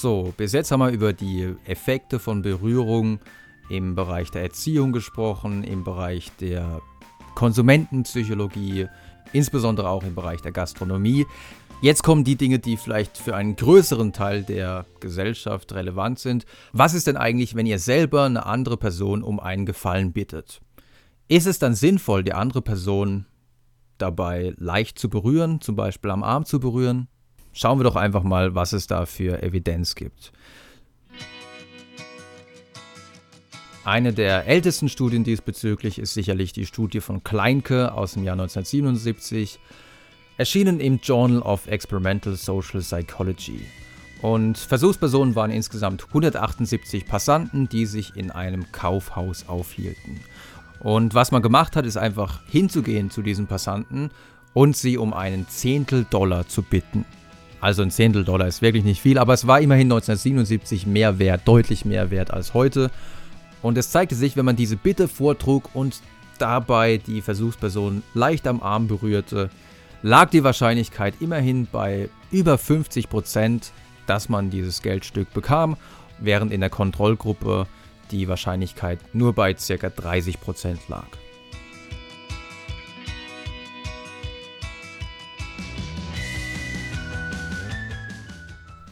So, bis jetzt haben wir über die Effekte von Berührung im Bereich der Erziehung gesprochen, im Bereich der Konsumentenpsychologie, insbesondere auch im Bereich der Gastronomie. Jetzt kommen die Dinge, die vielleicht für einen größeren Teil der Gesellschaft relevant sind. Was ist denn eigentlich, wenn ihr selber eine andere Person um einen Gefallen bittet? Ist es dann sinnvoll, die andere Person dabei leicht zu berühren, zum Beispiel am Arm zu berühren? Schauen wir doch einfach mal, was es da für Evidenz gibt. Eine der ältesten Studien diesbezüglich ist sicherlich die Studie von Kleinke aus dem Jahr 1977 erschienen im Journal of Experimental Social Psychology. Und Versuchspersonen waren insgesamt 178 Passanten, die sich in einem Kaufhaus aufhielten. Und was man gemacht hat, ist einfach hinzugehen zu diesen Passanten und sie um einen Zehntel Dollar zu bitten. Also ein Zehntel Dollar ist wirklich nicht viel, aber es war immerhin 1977 mehr wert, deutlich mehr wert als heute. Und es zeigte sich, wenn man diese Bitte vortrug und dabei die Versuchsperson leicht am Arm berührte, lag die Wahrscheinlichkeit immerhin bei über 50 Prozent, dass man dieses Geldstück bekam, während in der Kontrollgruppe die Wahrscheinlichkeit nur bei ca. 30 Prozent lag.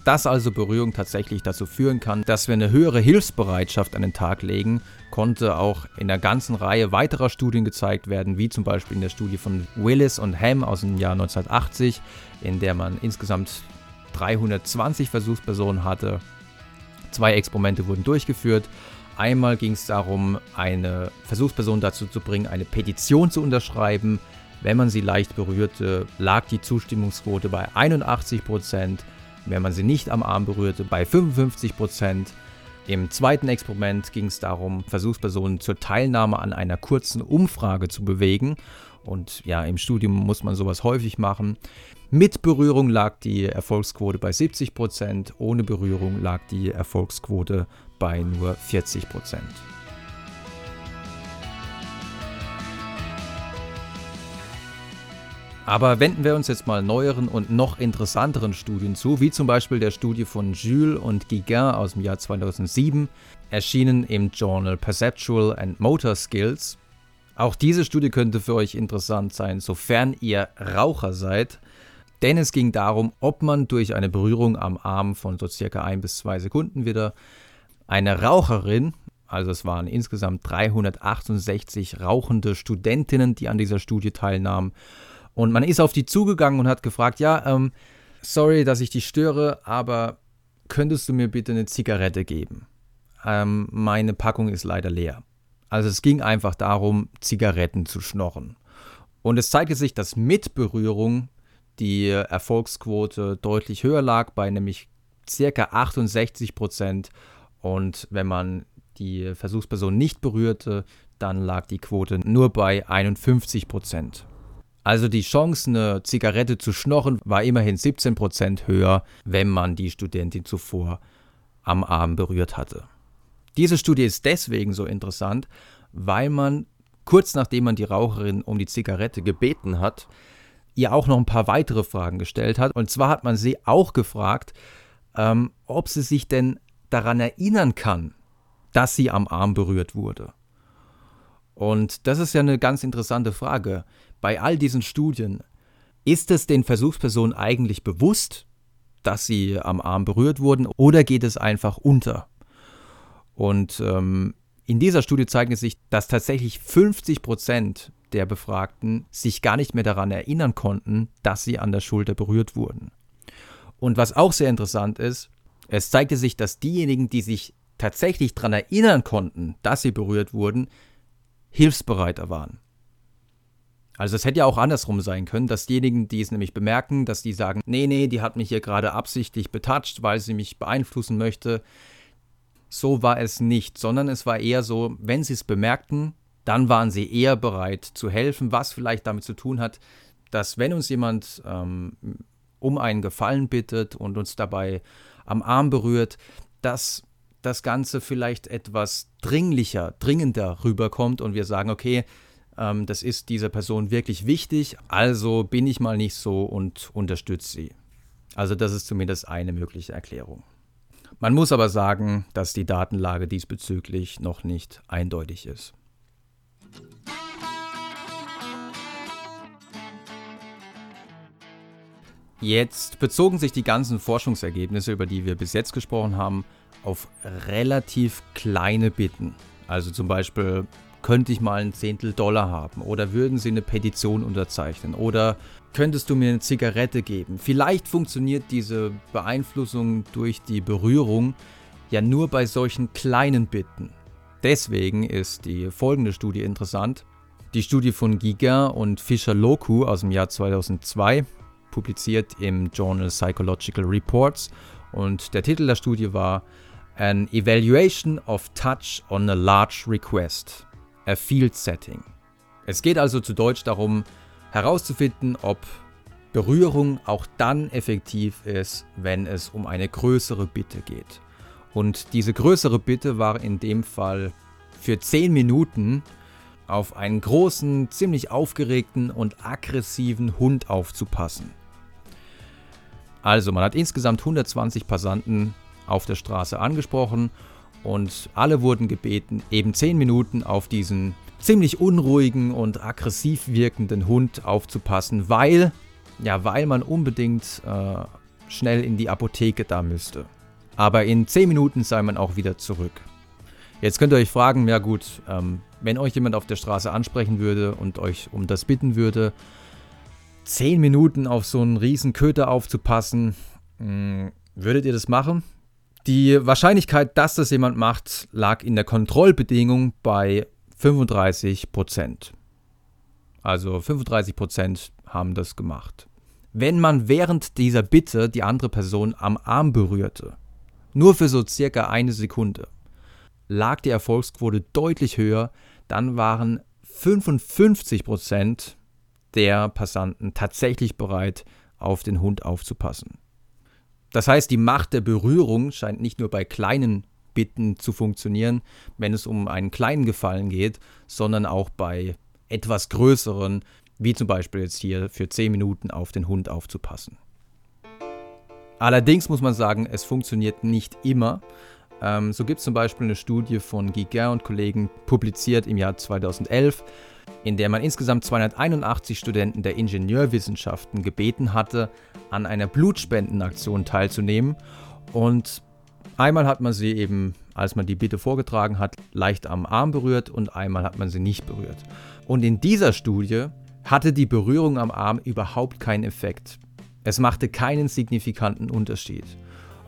Dass also Berührung tatsächlich dazu führen kann, dass wir eine höhere Hilfsbereitschaft an den Tag legen, konnte auch in der ganzen Reihe weiterer Studien gezeigt werden, wie zum Beispiel in der Studie von Willis und Ham aus dem Jahr 1980, in der man insgesamt 320 Versuchspersonen hatte. Zwei Experimente wurden durchgeführt. Einmal ging es darum, eine Versuchsperson dazu zu bringen, eine Petition zu unterschreiben. Wenn man sie leicht berührte, lag die Zustimmungsquote bei 81 Prozent wenn man sie nicht am Arm berührte, bei 55 Prozent. Im zweiten Experiment ging es darum, Versuchspersonen zur Teilnahme an einer kurzen Umfrage zu bewegen. Und ja, im Studium muss man sowas häufig machen. Mit Berührung lag die Erfolgsquote bei 70 Prozent, ohne Berührung lag die Erfolgsquote bei nur 40 Aber wenden wir uns jetzt mal neueren und noch interessanteren Studien zu, wie zum Beispiel der Studie von Jules und Guiguin aus dem Jahr 2007, erschienen im Journal Perceptual and Motor Skills. Auch diese Studie könnte für euch interessant sein, sofern ihr Raucher seid, denn es ging darum, ob man durch eine Berührung am Arm von so circa ein bis zwei Sekunden wieder eine Raucherin, also es waren insgesamt 368 rauchende Studentinnen, die an dieser Studie teilnahmen, und man ist auf die zugegangen und hat gefragt, ja, ähm, sorry, dass ich dich störe, aber könntest du mir bitte eine Zigarette geben? Ähm, meine Packung ist leider leer. Also es ging einfach darum, Zigaretten zu schnorren. Und es zeigte sich, dass mit Berührung die Erfolgsquote deutlich höher lag, bei nämlich circa 68 Prozent. Und wenn man die Versuchsperson nicht berührte, dann lag die Quote nur bei 51 Prozent. Also die Chance, eine Zigarette zu schnorren, war immerhin 17% höher, wenn man die Studentin zuvor am Arm berührt hatte. Diese Studie ist deswegen so interessant, weil man kurz nachdem man die Raucherin um die Zigarette gebeten hat, ihr auch noch ein paar weitere Fragen gestellt hat. Und zwar hat man sie auch gefragt, ähm, ob sie sich denn daran erinnern kann, dass sie am Arm berührt wurde. Und das ist ja eine ganz interessante Frage bei all diesen Studien, ist es den Versuchspersonen eigentlich bewusst, dass sie am Arm berührt wurden oder geht es einfach unter? Und ähm, in dieser Studie zeigt es sich, dass tatsächlich 50 Prozent der Befragten sich gar nicht mehr daran erinnern konnten, dass sie an der Schulter berührt wurden. Und was auch sehr interessant ist, es zeigte sich, dass diejenigen, die sich tatsächlich daran erinnern konnten, dass sie berührt wurden, hilfsbereiter waren. Also es hätte ja auch andersrum sein können, dass diejenigen, die es nämlich bemerken, dass die sagen, nee, nee, die hat mich hier gerade absichtlich betatscht, weil sie mich beeinflussen möchte. So war es nicht, sondern es war eher so, wenn sie es bemerkten, dann waren sie eher bereit zu helfen, was vielleicht damit zu tun hat, dass wenn uns jemand ähm, um einen Gefallen bittet und uns dabei am Arm berührt, dass das Ganze vielleicht etwas dringlicher, dringender rüberkommt und wir sagen, okay, ähm, das ist dieser Person wirklich wichtig, also bin ich mal nicht so und unterstütze sie. Also das ist zumindest eine mögliche Erklärung. Man muss aber sagen, dass die Datenlage diesbezüglich noch nicht eindeutig ist. Jetzt bezogen sich die ganzen Forschungsergebnisse, über die wir bis jetzt gesprochen haben, auf relativ kleine Bitten. Also zum Beispiel, könnte ich mal ein Zehntel Dollar haben? Oder würden Sie eine Petition unterzeichnen? Oder könntest du mir eine Zigarette geben? Vielleicht funktioniert diese Beeinflussung durch die Berührung ja nur bei solchen kleinen Bitten. Deswegen ist die folgende Studie interessant. Die Studie von Guiguin und Fischer-Loku aus dem Jahr 2002 publiziert im Journal Psychological Reports und der Titel der Studie war An Evaluation of Touch on a Large Request, a Field Setting. Es geht also zu Deutsch darum, herauszufinden, ob Berührung auch dann effektiv ist, wenn es um eine größere Bitte geht. Und diese größere Bitte war in dem Fall für 10 Minuten auf einen großen, ziemlich aufgeregten und aggressiven Hund aufzupassen. Also, man hat insgesamt 120 Passanten auf der Straße angesprochen und alle wurden gebeten, eben 10 Minuten auf diesen ziemlich unruhigen und aggressiv wirkenden Hund aufzupassen, weil, ja, weil man unbedingt äh, schnell in die Apotheke da müsste. Aber in 10 Minuten sei man auch wieder zurück. Jetzt könnt ihr euch fragen, ja gut, ähm, wenn euch jemand auf der Straße ansprechen würde und euch um das bitten würde, 10 Minuten auf so einen riesen Köter aufzupassen, hm, würdet ihr das machen? Die Wahrscheinlichkeit, dass das jemand macht, lag in der Kontrollbedingung bei 35 Prozent. Also 35 Prozent haben das gemacht. Wenn man während dieser Bitte die andere Person am Arm berührte, nur für so circa eine Sekunde, lag die Erfolgsquote deutlich höher, dann waren 55 Prozent der Passanten tatsächlich bereit, auf den Hund aufzupassen. Das heißt, die Macht der Berührung scheint nicht nur bei kleinen Bitten zu funktionieren, wenn es um einen kleinen Gefallen geht, sondern auch bei etwas größeren, wie zum Beispiel jetzt hier für 10 Minuten auf den Hund aufzupassen. Allerdings muss man sagen, es funktioniert nicht immer. Ähm, so gibt es zum Beispiel eine Studie von Guiguin und Kollegen, publiziert im Jahr 2011, in der man insgesamt 281 Studenten der Ingenieurwissenschaften gebeten hatte, an einer Blutspendenaktion teilzunehmen. Und einmal hat man sie eben, als man die Bitte vorgetragen hat, leicht am Arm berührt und einmal hat man sie nicht berührt. Und in dieser Studie hatte die Berührung am Arm überhaupt keinen Effekt. Es machte keinen signifikanten Unterschied.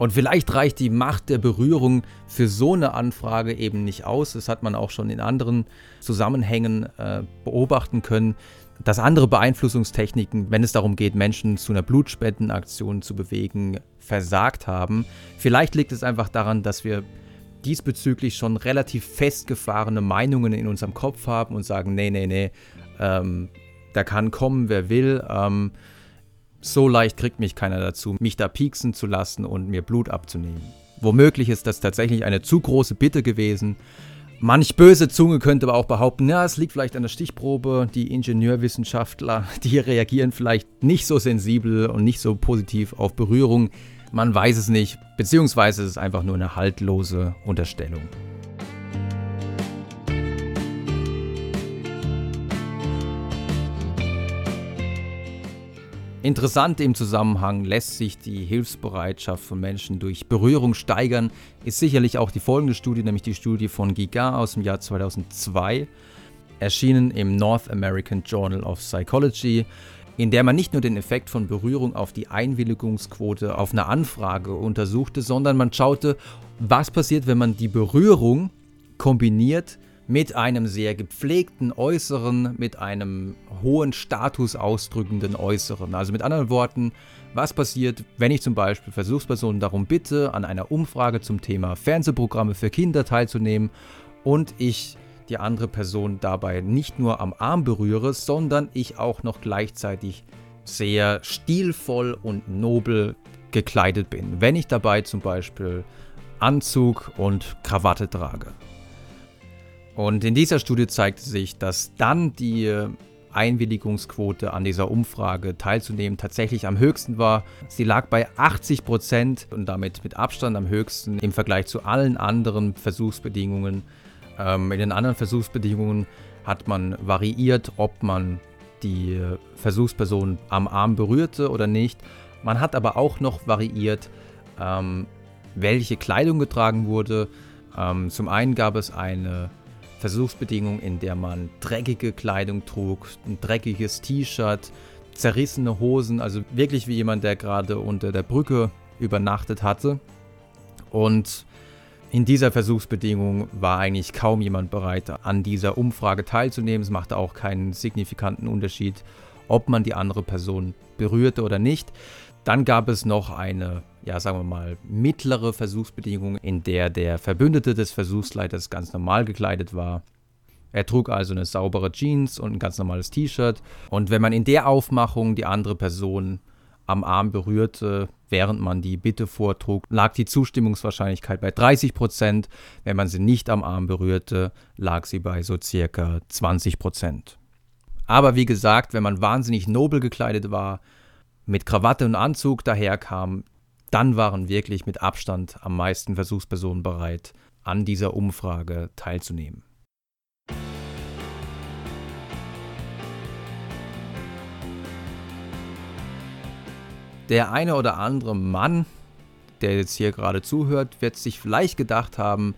Und vielleicht reicht die Macht der Berührung für so eine Anfrage eben nicht aus. Das hat man auch schon in anderen Zusammenhängen äh, beobachten können, dass andere Beeinflussungstechniken, wenn es darum geht, Menschen zu einer Blutspendenaktion zu bewegen, versagt haben. Vielleicht liegt es einfach daran, dass wir diesbezüglich schon relativ festgefahrene Meinungen in unserem Kopf haben und sagen, nee, nee, nee, ähm, da kann kommen, wer will. Ähm, so leicht kriegt mich keiner dazu, mich da pieksen zu lassen und mir Blut abzunehmen. Womöglich ist das tatsächlich eine zu große Bitte gewesen. Manch böse Zunge könnte aber auch behaupten, ja, es liegt vielleicht an der Stichprobe. Die Ingenieurwissenschaftler, die reagieren vielleicht nicht so sensibel und nicht so positiv auf Berührung. Man weiß es nicht, beziehungsweise es ist einfach nur eine haltlose Unterstellung. Interessant im Zusammenhang lässt sich die Hilfsbereitschaft von Menschen durch Berührung steigern, ist sicherlich auch die folgende Studie, nämlich die Studie von Giga aus dem Jahr 2002, erschienen im North American Journal of Psychology, in der man nicht nur den Effekt von Berührung auf die Einwilligungsquote auf eine Anfrage untersuchte, sondern man schaute, was passiert, wenn man die Berührung kombiniert mit einem sehr gepflegten Äußeren, mit einem hohen Status ausdrückenden Äußeren. Also mit anderen Worten, was passiert, wenn ich zum Beispiel Versuchspersonen darum bitte, an einer Umfrage zum Thema Fernsehprogramme für Kinder teilzunehmen und ich die andere Person dabei nicht nur am Arm berühre, sondern ich auch noch gleichzeitig sehr stilvoll und nobel gekleidet bin, wenn ich dabei zum Beispiel Anzug und Krawatte trage. Und in dieser Studie zeigte sich, dass dann die Einwilligungsquote an dieser Umfrage teilzunehmen tatsächlich am höchsten war. Sie lag bei 80 Prozent und damit mit Abstand am höchsten im Vergleich zu allen anderen Versuchsbedingungen. Ähm, in den anderen Versuchsbedingungen hat man variiert, ob man die Versuchsperson am Arm berührte oder nicht. Man hat aber auch noch variiert, ähm, welche Kleidung getragen wurde. Ähm, zum einen gab es eine Versuchsbedingung, in der man dreckige Kleidung trug, ein dreckiges T-Shirt, zerrissene Hosen, also wirklich wie jemand, der gerade unter der Brücke übernachtet hatte. Und in dieser Versuchsbedingung war eigentlich kaum jemand bereit, an dieser Umfrage teilzunehmen. Es machte auch keinen signifikanten Unterschied, ob man die andere Person berührte oder nicht. Dann gab es noch eine, ja, sagen wir mal, mittlere Versuchsbedingung, in der der Verbündete des Versuchsleiters ganz normal gekleidet war. Er trug also eine saubere Jeans und ein ganz normales T-Shirt. Und wenn man in der Aufmachung die andere Person am Arm berührte, während man die Bitte vortrug, lag die Zustimmungswahrscheinlichkeit bei 30 Prozent. Wenn man sie nicht am Arm berührte, lag sie bei so circa 20 Prozent. Aber wie gesagt, wenn man wahnsinnig nobel gekleidet war, mit Krawatte und Anzug daherkam, dann waren wirklich mit Abstand am meisten Versuchspersonen bereit, an dieser Umfrage teilzunehmen. Der eine oder andere Mann, der jetzt hier gerade zuhört, wird sich vielleicht gedacht haben,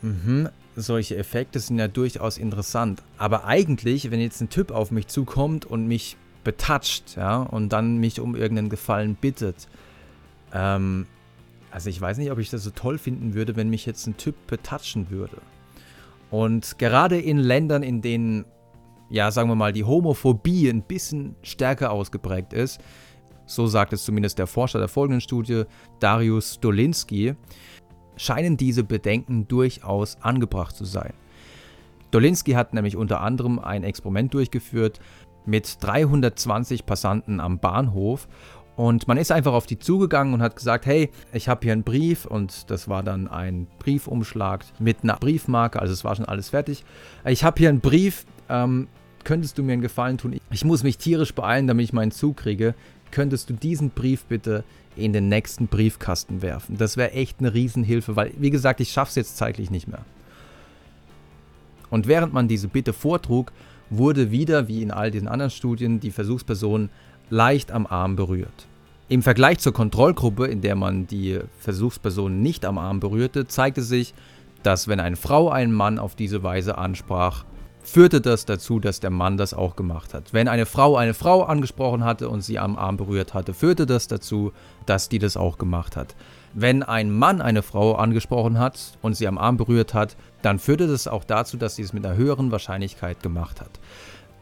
mh, solche Effekte sind ja durchaus interessant. Aber eigentlich, wenn jetzt ein Typ auf mich zukommt und mich betatscht, ja, und dann mich um irgendeinen Gefallen bittet, ähm, also ich weiß nicht, ob ich das so toll finden würde, wenn mich jetzt ein Typ betatschen würde. Und gerade in Ländern, in denen, ja, sagen wir mal, die Homophobie ein bisschen stärker ausgeprägt ist, so sagt es zumindest der Forscher der folgenden Studie, Darius Dolinski, scheinen diese Bedenken durchaus angebracht zu sein. Dolinski hat nämlich unter anderem ein Experiment durchgeführt mit 320 Passanten am Bahnhof und man ist einfach auf die zugegangen und hat gesagt, hey, ich habe hier einen Brief und das war dann ein Briefumschlag mit einer Briefmarke, also es war schon alles fertig. Ich habe hier einen Brief, ähm, könntest du mir einen Gefallen tun? Ich muss mich tierisch beeilen, damit ich meinen Zug kriege könntest du diesen Brief bitte in den nächsten Briefkasten werfen. Das wäre echt eine Riesenhilfe, weil, wie gesagt, ich schaffe es jetzt zeitlich nicht mehr. Und während man diese Bitte vortrug, wurde wieder, wie in all diesen anderen Studien, die Versuchsperson leicht am Arm berührt. Im Vergleich zur Kontrollgruppe, in der man die Versuchsperson nicht am Arm berührte, zeigte sich, dass wenn eine Frau einen Mann auf diese Weise ansprach, führte das dazu, dass der Mann das auch gemacht hat. Wenn eine Frau eine Frau angesprochen hatte und sie am Arm berührt hatte, führte das dazu, dass die das auch gemacht hat. Wenn ein Mann eine Frau angesprochen hat und sie am Arm berührt hat, dann führte das auch dazu, dass sie es mit einer höheren Wahrscheinlichkeit gemacht hat.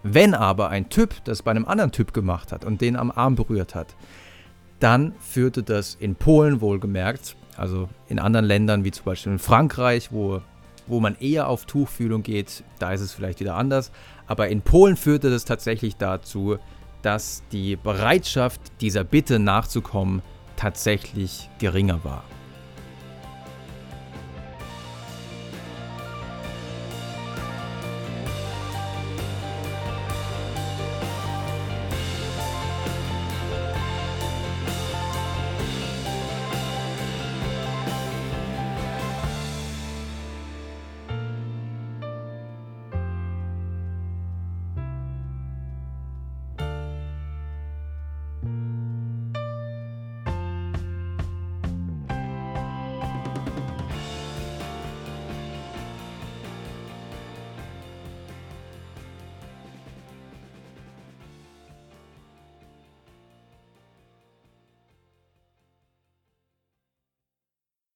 Wenn aber ein Typ das bei einem anderen Typ gemacht hat und den am Arm berührt hat, dann führte das in Polen wohlgemerkt, also in anderen Ländern wie zum Beispiel in Frankreich, wo wo man eher auf Tuchfühlung geht, da ist es vielleicht wieder anders. Aber in Polen führte das tatsächlich dazu, dass die Bereitschaft, dieser Bitte nachzukommen, tatsächlich geringer war.